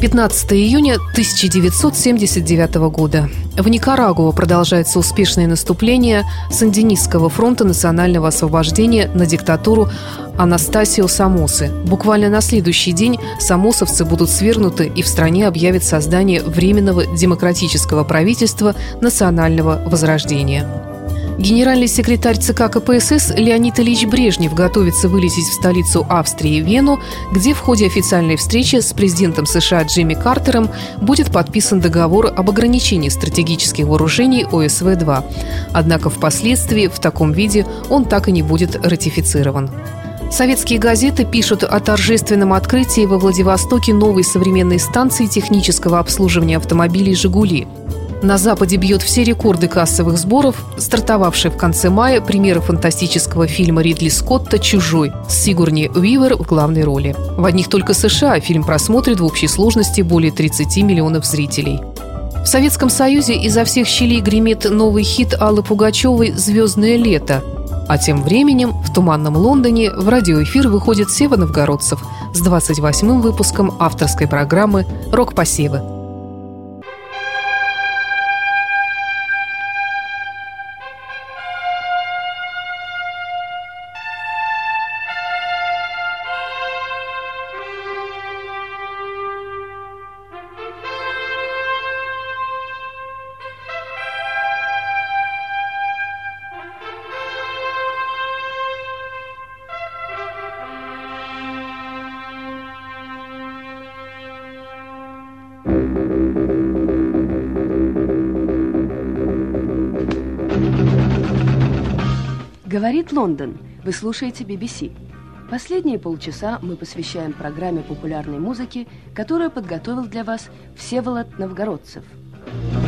Пятнадцатое июня 1979 года. В Никарагуа продолжается успешное наступление Сандинистского фронта национального освобождения на диктатуру Анастасио Самосы. Буквально на следующий день самосовцы будут свергнуты и в стране объявят создание Временного демократического правительства национального возрождения. Генеральный секретарь ЦК КПСС Леонид Ильич Брежнев готовится вылететь в столицу Австрии Вену, где в ходе официальной встречи с президентом США Джимми Картером будет подписан договор об ограничении стратегических вооружений ОСВ-2. Однако впоследствии в таком виде он так и не будет ратифицирован. Советские газеты пишут о торжественном открытии во Владивостоке новой современной станции технического обслуживания автомобилей «Жигули». На Западе бьет все рекорды кассовых сборов, стартовавший в конце мая премьера фантастического фильма Ридли Скотта «Чужой» с Сигурни Уивер в главной роли. В одних только США фильм просмотрит в общей сложности более 30 миллионов зрителей. В Советском Союзе изо всех щелей гремит новый хит Аллы Пугачевой «Звездное лето». А тем временем в туманном Лондоне в радиоэфир выходит Сева Новгородцев с 28-м выпуском авторской программы «Рок-посевы». Говорит Лондон. Вы слушаете BBC. Последние полчаса мы посвящаем программе популярной музыки, которую подготовил для вас Всеволод Новгородцев –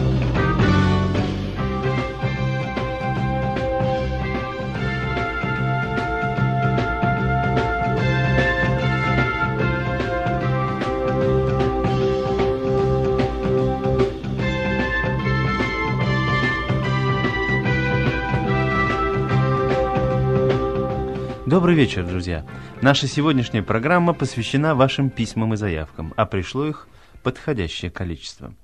Добрый вечер, друзья. Наша сегодняшняя программа посвящена вашим письмам и заявкам, а пришло их подходящее количество.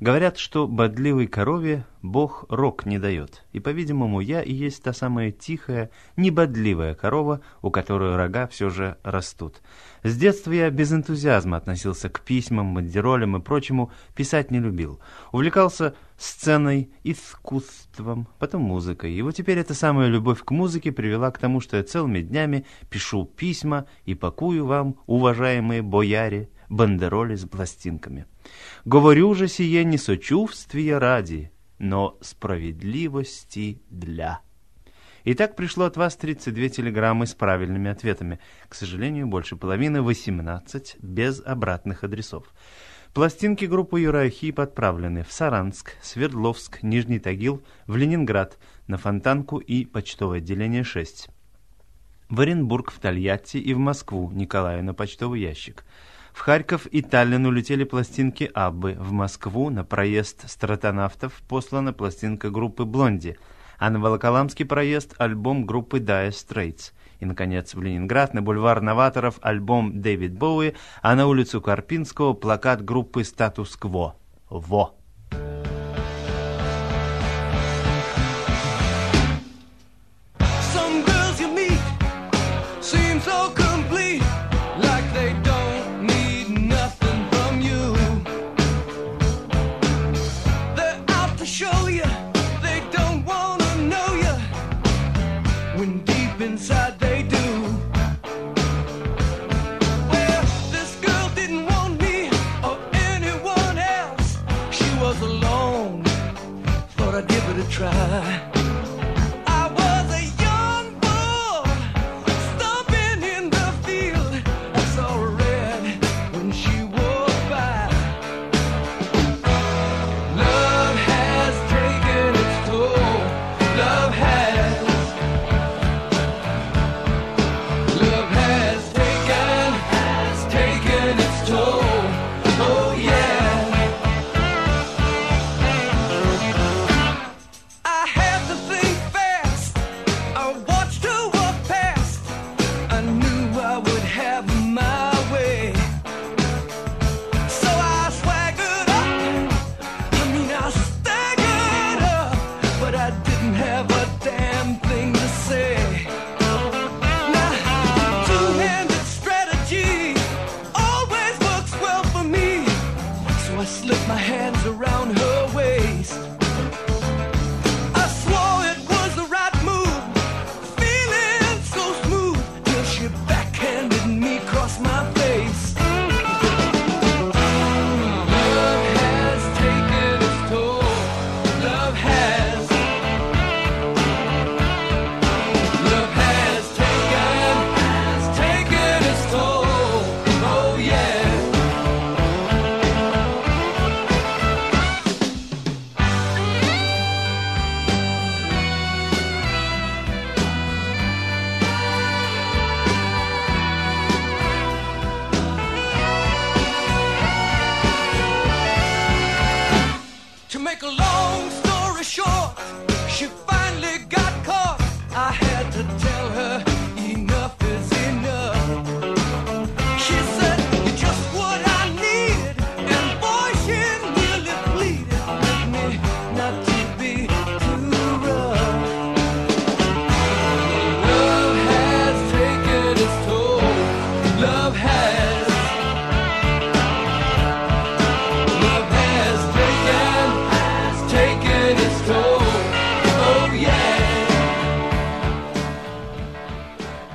Говорят, что бодливой корове Бог рог не дает. И, по-видимому, я и есть та самая тихая, небодливая корова, у которой рога все же растут. С детства я без энтузиазма относился к письмам, бандеролям и прочему, писать не любил. Увлекался сценой, искусством, потом музыкой. И вот теперь эта самая любовь к музыке привела к тому, что я целыми днями пишу письма и пакую вам, уважаемые бояре, бандероли с пластинками. Говорю же сие не сочувствия ради, но справедливости для. Итак, пришло от вас 32 телеграммы с правильными ответами. К сожалению, больше половины, 18, без обратных адресов. Пластинки группы Юрахип отправлены в Саранск, Свердловск, Нижний Тагил, в Ленинград, на Фонтанку и почтовое отделение 6. В Оренбург, в Тольятти и в Москву, Николаю, на почтовый ящик. В Харьков и Таллин улетели пластинки Аббы. В Москву на проезд стратонавтов послана пластинка группы Блонди, а на Волоколамский проезд альбом группы Dire Straits. И, наконец, в Ленинград на бульвар новаторов альбом Дэвид Боуи, а на улицу Карпинского плакат группы «Статус-кво». Во!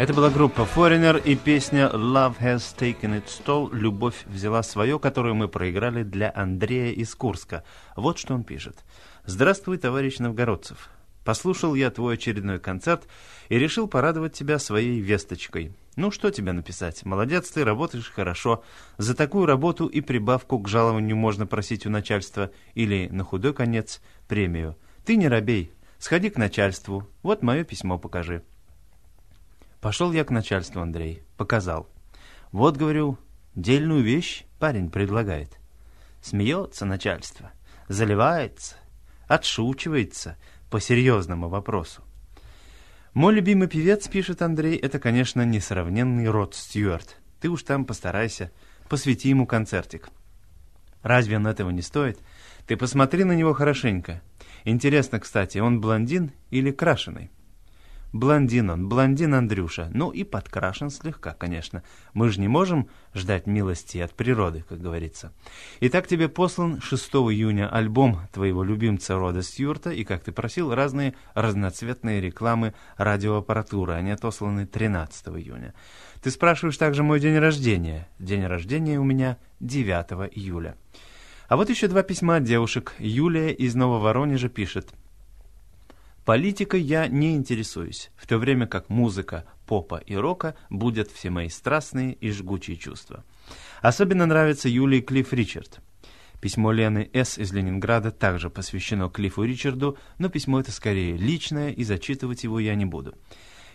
Это была группа Foreigner и песня Love Has Taken Its Toll «Любовь взяла свое», которую мы проиграли для Андрея из Курска. Вот что он пишет. «Здравствуй, товарищ Новгородцев. Послушал я твой очередной концерт и решил порадовать тебя своей весточкой. Ну, что тебе написать? Молодец ты, работаешь хорошо. За такую работу и прибавку к жалованию можно просить у начальства или, на худой конец, премию. Ты не робей, сходи к начальству, вот мое письмо покажи». Пошел я к начальству, Андрей. Показал. Вот, говорю, дельную вещь парень предлагает. Смеется начальство, заливается, отшучивается по серьезному вопросу. Мой любимый певец, пишет Андрей, это, конечно, несравненный Род Стюарт. Ты уж там постарайся, посвяти ему концертик. Разве он этого не стоит? Ты посмотри на него хорошенько. Интересно, кстати, он блондин или крашеный? Блондин он, блондин Андрюша. Ну и подкрашен слегка, конечно. Мы же не можем ждать милости от природы, как говорится. Итак, тебе послан 6 июня альбом твоего любимца Рода Стюарта, и, как ты просил, разные разноцветные рекламы радиоаппаратуры. Они отосланы 13 июня. Ты спрашиваешь также мой день рождения. День рождения у меня 9 июля. А вот еще два письма от девушек. Юлия из Нововоронежа пишет – Политикой я не интересуюсь, в то время как музыка, попа и рока будут все мои страстные и жгучие чувства. Особенно нравится Юлии Клифф Ричард. Письмо Лены С. из Ленинграда также посвящено Клиффу Ричарду, но письмо это скорее личное, и зачитывать его я не буду.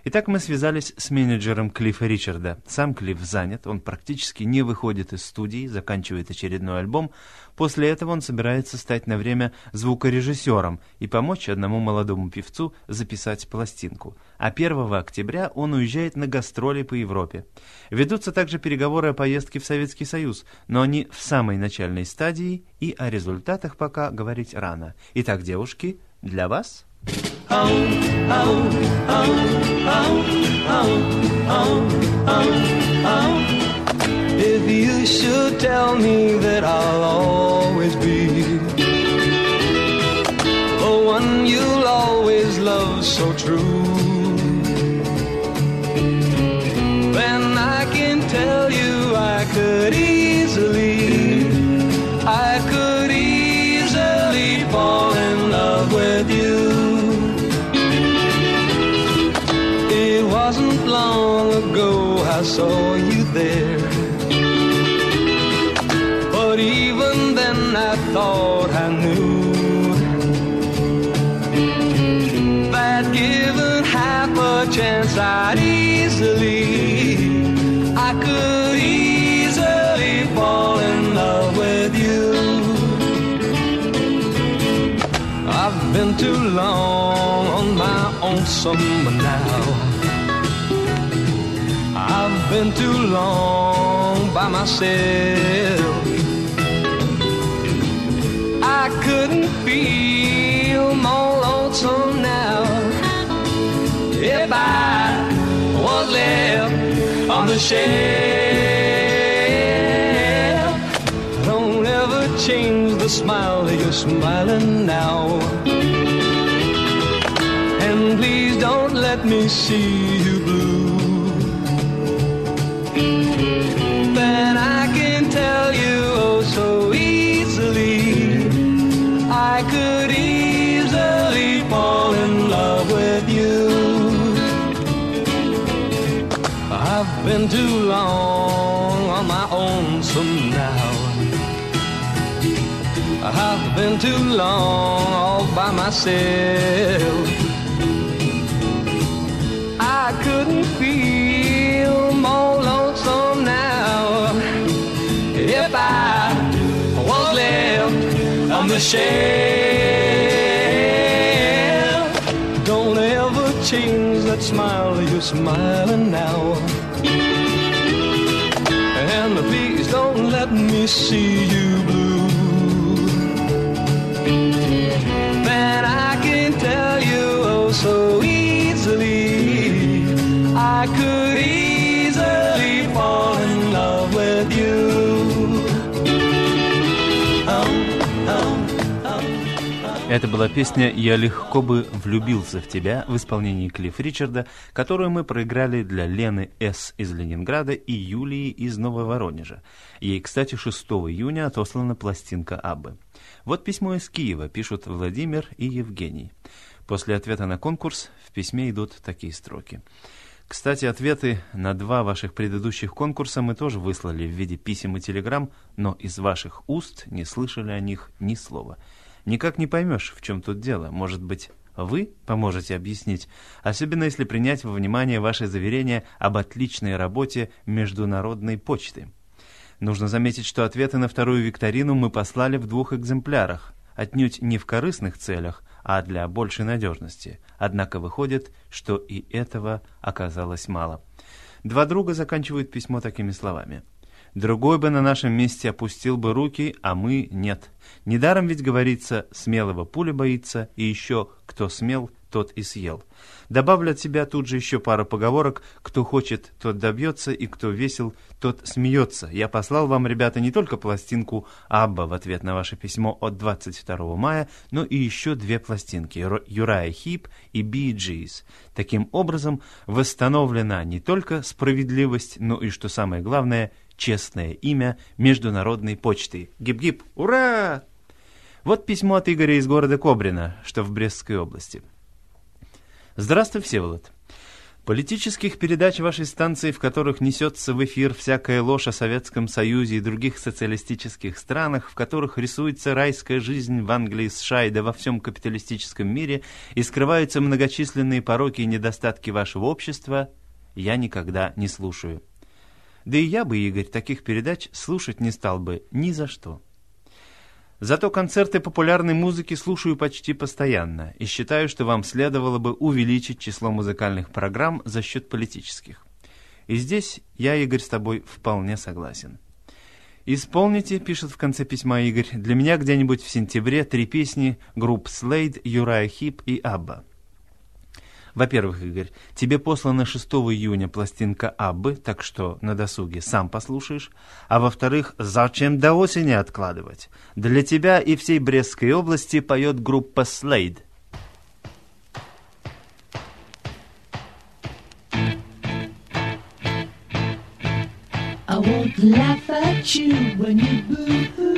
Итак, мы связались с менеджером Клиффа Ричарда. Сам Клифф занят, он практически не выходит из студии, заканчивает очередной альбом. После этого он собирается стать на время звукорежиссером и помочь одному молодому певцу записать пластинку. А 1 октября он уезжает на гастроли по Европе. Ведутся также переговоры о поездке в Советский Союз, но они в самой начальной стадии, и о результатах пока говорить рано. Итак, девушки, для вас... If you should tell me that I'll always be the one you'll always love so true, long ago I saw you there. But even then I thought I knew that given half a chance I'd easily, I could easily fall in love with you. I've been too long on my own summer now. Been too long by myself. I couldn't feel more lonesome now if I was left on the shelf. Don't ever change the smile that you're smiling now. And please don't let me see you blue. Too long all by myself. I couldn't feel more lonesome now if I was left I'm the shelf. Don't ever change that smile you're smiling now. And please don't let me see you Это была песня «Я легко бы влюбился в тебя» в исполнении Клифф Ричарда, которую мы проиграли для Лены С. из Ленинграда и Юлии из Нововоронежа. Ей, кстати, 6 июня отослана пластинка Аббы. Вот письмо из Киева, пишут Владимир и Евгений. После ответа на конкурс в письме идут такие строки. Кстати, ответы на два ваших предыдущих конкурса мы тоже выслали в виде писем и телеграмм, но из ваших уст не слышали о них ни слова. Никак не поймешь, в чем тут дело. Может быть, вы поможете объяснить, особенно если принять во внимание ваше заверение об отличной работе международной почты. Нужно заметить, что ответы на вторую викторину мы послали в двух экземплярах, отнюдь не в корыстных целях, а для большей надежности. Однако выходит, что и этого оказалось мало. Два друга заканчивают письмо такими словами. Другой бы на нашем месте опустил бы руки, а мы нет. Недаром ведь говорится, смелого пуля боится, и еще кто смел, тот и съел. Добавлю от себя тут же еще пару поговорок. Кто хочет, тот добьется, и кто весел, тот смеется. Я послал вам, ребята, не только пластинку Абба в ответ на ваше письмо от 22 мая, но и еще две пластинки Юрая Хип и Би Джиз. Таким образом, восстановлена не только справедливость, но и, что самое главное, честное имя Международной почты. Гиб-гиб! Ура! Вот письмо от Игоря из города Кобрина, что в Брестской области. Здравствуй, Всеволод. Политических передач вашей станции, в которых несется в эфир всякая ложь о Советском Союзе и других социалистических странах, в которых рисуется райская жизнь в Англии, США и да во всем капиталистическом мире, и скрываются многочисленные пороки и недостатки вашего общества, я никогда не слушаю. Да и я бы, Игорь, таких передач слушать не стал бы ни за что. Зато концерты популярной музыки слушаю почти постоянно и считаю, что вам следовало бы увеличить число музыкальных программ за счет политических. И здесь я, Игорь, с тобой вполне согласен. «Исполните», — пишет в конце письма Игорь, — «для меня где-нибудь в сентябре три песни групп Слейд, Юрая Хип и Абба». Во-первых, Игорь, тебе послана 6 июня пластинка Аббы, так что на досуге сам послушаешь. А во-вторых, зачем до осени откладывать? Для тебя и всей Брестской области поет группа Слейд. I won't laugh at you when you boo-hoo-hoo,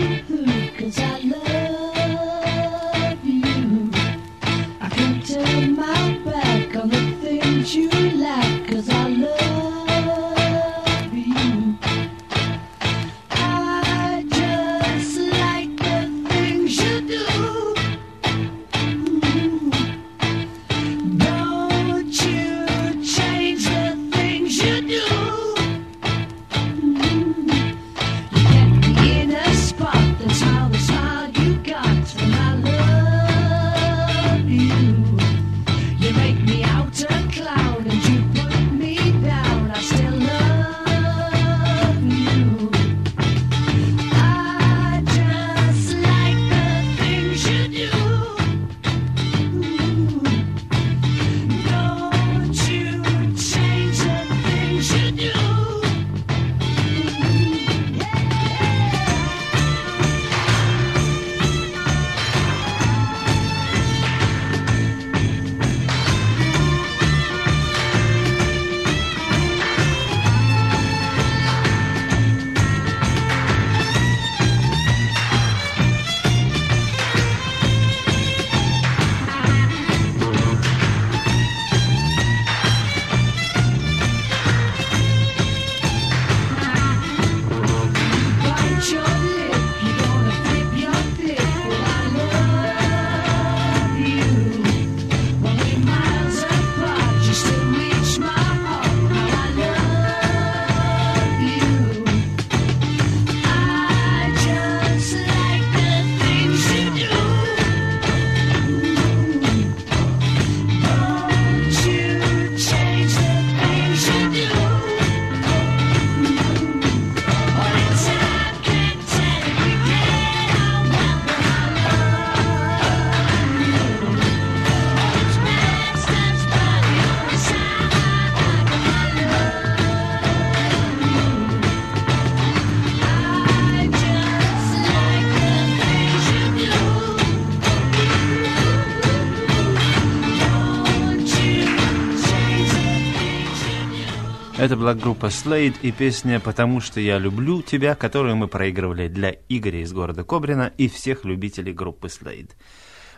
была группа Slade и песня «Потому что я люблю тебя», которую мы проигрывали для Игоря из города Кобрина и всех любителей группы Slade.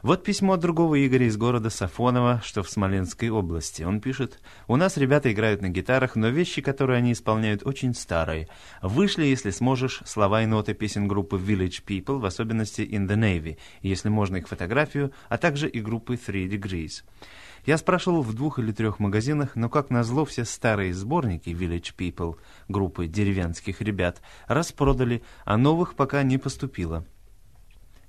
Вот письмо от другого Игоря из города Сафонова, что в Смоленской области. Он пишет, «У нас ребята играют на гитарах, но вещи, которые они исполняют, очень старые. Вышли, если сможешь, слова и ноты песен группы Village People, в особенности In the Navy, если можно их фотографию, а также и группы Three Degrees». Я спрашивал в двух или трех магазинах, но, как назло, все старые сборники Village People, группы деревенских ребят, распродали, а новых пока не поступило.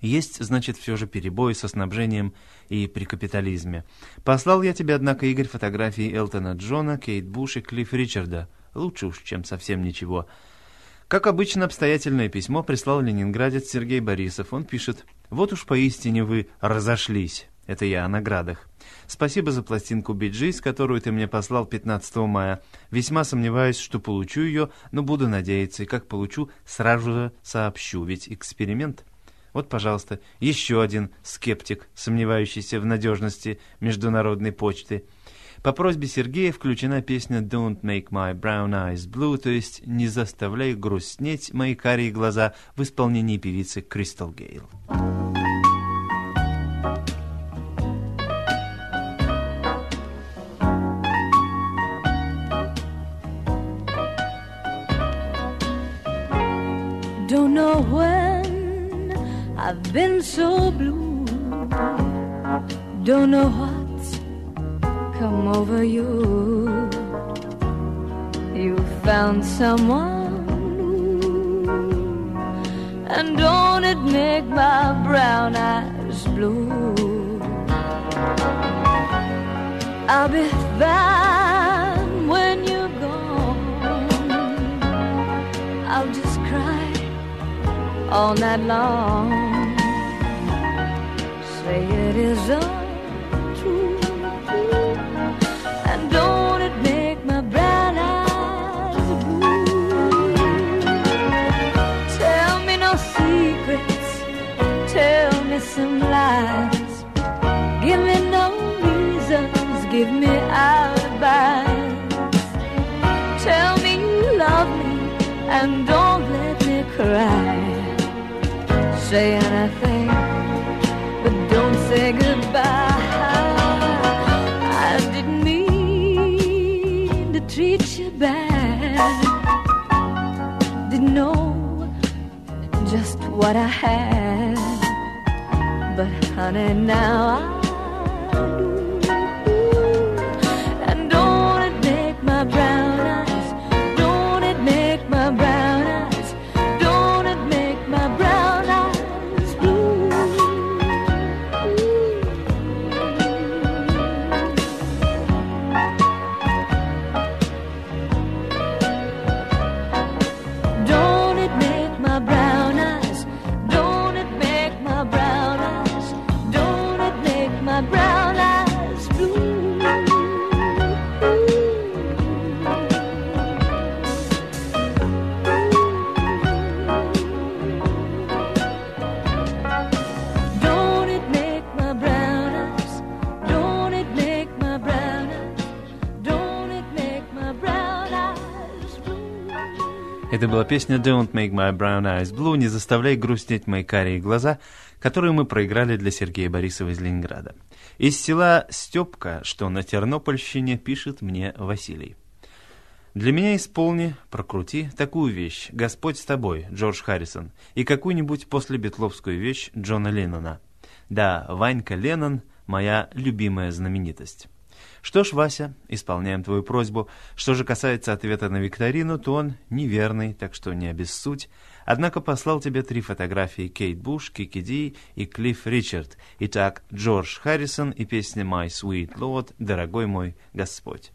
Есть, значит, все же перебои со снабжением и при капитализме. Послал я тебе, однако, Игорь, фотографии Элтона Джона, Кейт Буш и Клифф Ричарда. Лучше уж, чем совсем ничего. Как обычно, обстоятельное письмо прислал ленинградец Сергей Борисов. Он пишет, «Вот уж поистине вы разошлись». Это я о наградах. Спасибо за пластинку Биджис, которую ты мне послал 15 мая. Весьма сомневаюсь, что получу ее, но буду надеяться, и как получу, сразу же сообщу, ведь эксперимент. Вот, пожалуйста, еще один скептик, сомневающийся в надежности международной почты. По просьбе Сергея включена песня «Don't make my brown eyes blue», то есть «Не заставляй грустнеть мои карие глаза» в исполнении певицы Кристал Гейл. Don't know when I've been so blue. Don't know what's come over you. You found someone new. And don't it make my brown eyes blue? I'll be fine all night long. Say it isn't true, and don't it make my brown eyes blue? Tell me no secrets, tell me some lies. Give me no reasons, give me alibis. Tell me you love me and don't Say anything, but don't say goodbye. I didn't mean to treat you bad. Didn't know just what I had. But honey, now I песня «Don't make my brown eyes blue», «Не заставляй грустнеть мои карие глаза», которую мы проиграли для Сергея Борисова из Ленинграда. Из села Степка, что на Тернопольщине, пишет мне Василий. Для меня исполни, прокрути такую вещь «Господь с тобой» Джордж Харрисон и какую-нибудь после Бетловскую вещь Джона Леннона. Да, Ванька Леннон – моя любимая знаменитость. Что ж, Вася, исполняем твою просьбу. Что же касается ответа на викторину, то он неверный, так что не обессудь. Однако послал тебе три фотографии Кейт Буш, Кики Ди и Клифф Ричард. Итак, Джордж Харрисон и песня «My Sweet Lord» «Дорогой мой Господь».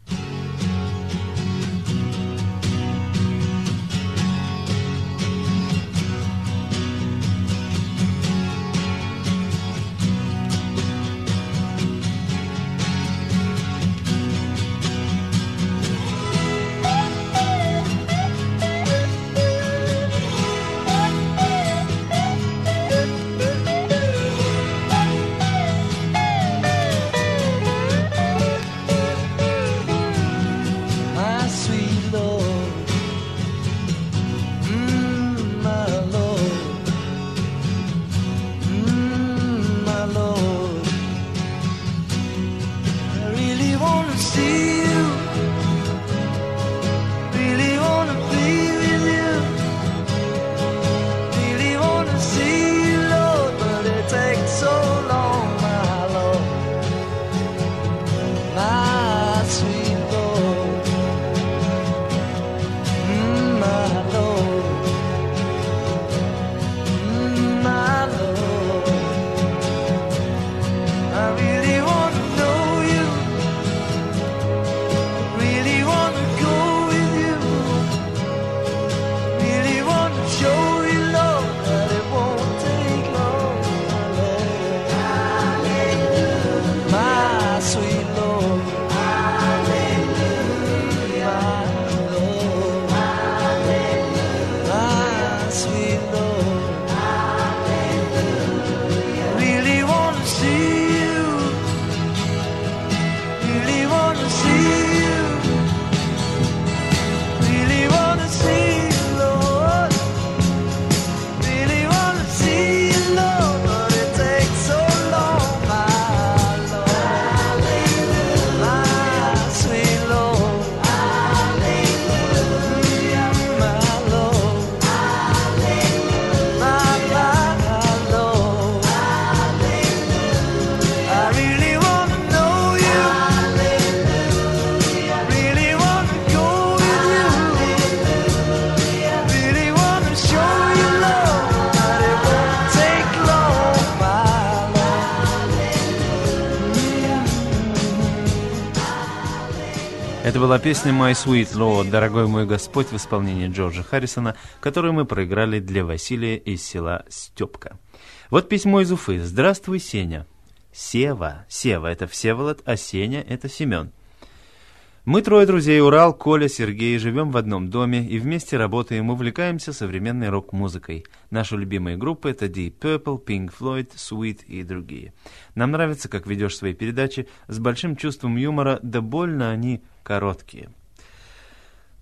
Песня «My Sweet Lord», «Дорогой мой Господь» в исполнении Джорджа Харрисона, которую мы проиграли для Василия из села Степка. Вот письмо из Уфы. «Здравствуй, Сеня». Сева. Сева – это Всеволод, а Сеня – это Семен. Мы трое друзей, Урал, Коля, Сергей, живем в одном доме и вместе работаем, увлекаемся современной рок-музыкой. Наши любимые группы — это Deep Purple, Pink Floyd, Sweet и другие. Нам нравится, как ведешь свои передачи с большим чувством юмора, да больно они короткие.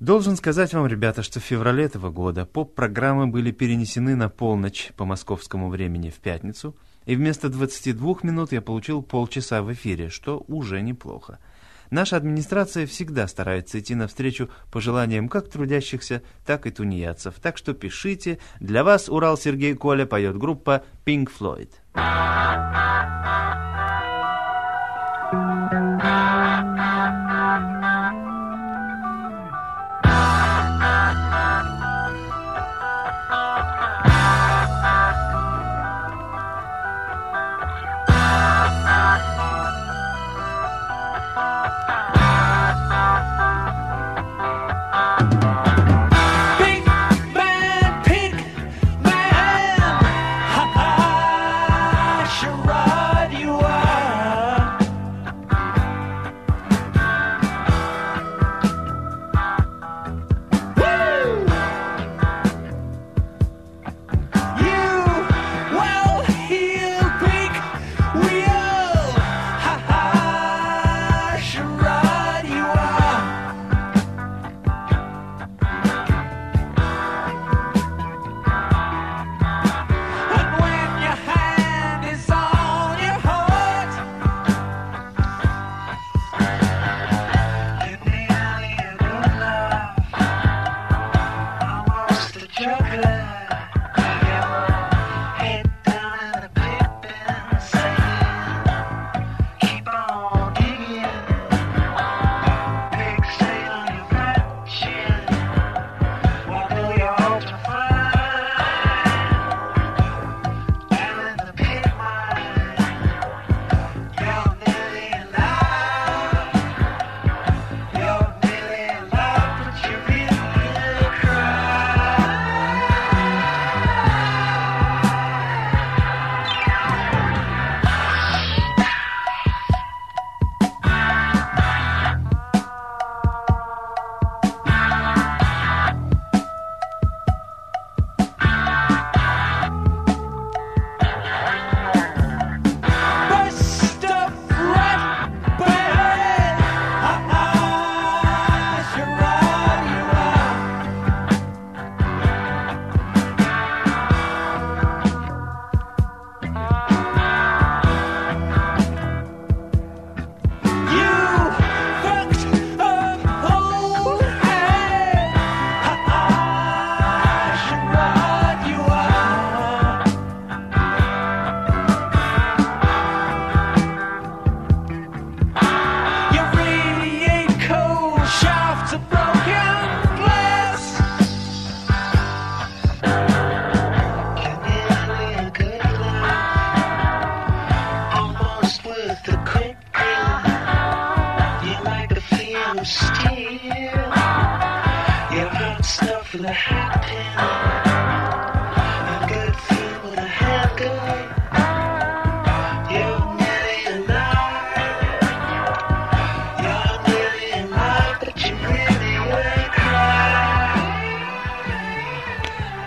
Должен сказать вам, ребята, что в феврале этого года поп-программы были перенесены на полночь по московскому времени в пятницу, и вместо 22 минут я получил полчаса в эфире, что уже неплохо. Наша администрация всегда старается идти навстречу пожеланиям как трудящихся, так и тунеядцев. Так что пишите. Для вас Урал Сергей Коля поет группа Pink Floyd. Pink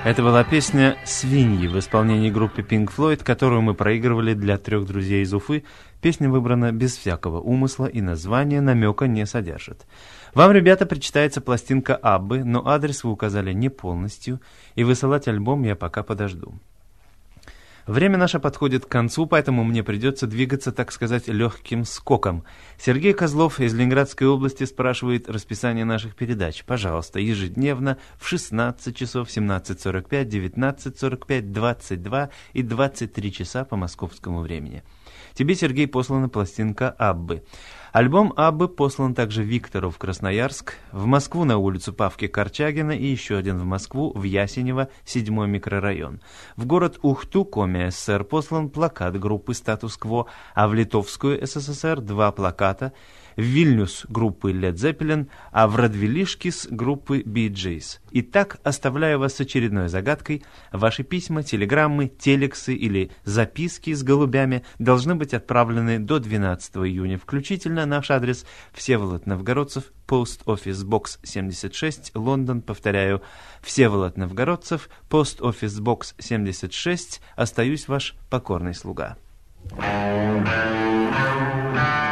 Это была песня «Свиньи» в исполнении группы Pink Floyd, которую мы проигрывали для трех друзей из Уфы. Песня выбрана без всякого умысла и название намека не содержит. Вам, ребята, причитается пластинка Аббы, но адрес вы указали не полностью, и высылать альбом я пока подожду. Время наше подходит к концу, поэтому мне придется двигаться, так сказать, легким скоком. Сергей Козлов из Ленинградской области спрашивает расписание наших передач. Пожалуйста, ежедневно в 16 часов, 17.45, 19.45, 22 и 23 часа по московскому времени. Тебе, Сергей, послана пластинка Аббы. Альбом Аббы послан также Виктору в Красноярск, в Москву на улицу Павки Корчагина и еще один в Москву, в Ясенево, 7 микрорайон. В город Ухту, Коми СССР, послан плакат группы «Статус-кво», а в Литовскую СССР два плаката – в Вильнюс группы Led Zeppelin, а в Радвилишкис группы Bee Gees. Итак, оставляю вас с очередной загадкой. Ваши письма, телеграммы, телексы или записки с голубями должны быть отправлены до 12 июня включительно. Наш адрес Всеволод Новгородцев, Post Office Box 76, Лондон, повторяю, Всеволод Новгородцев, Post Office Box 76, остаюсь ваш покорный слуга. Hey,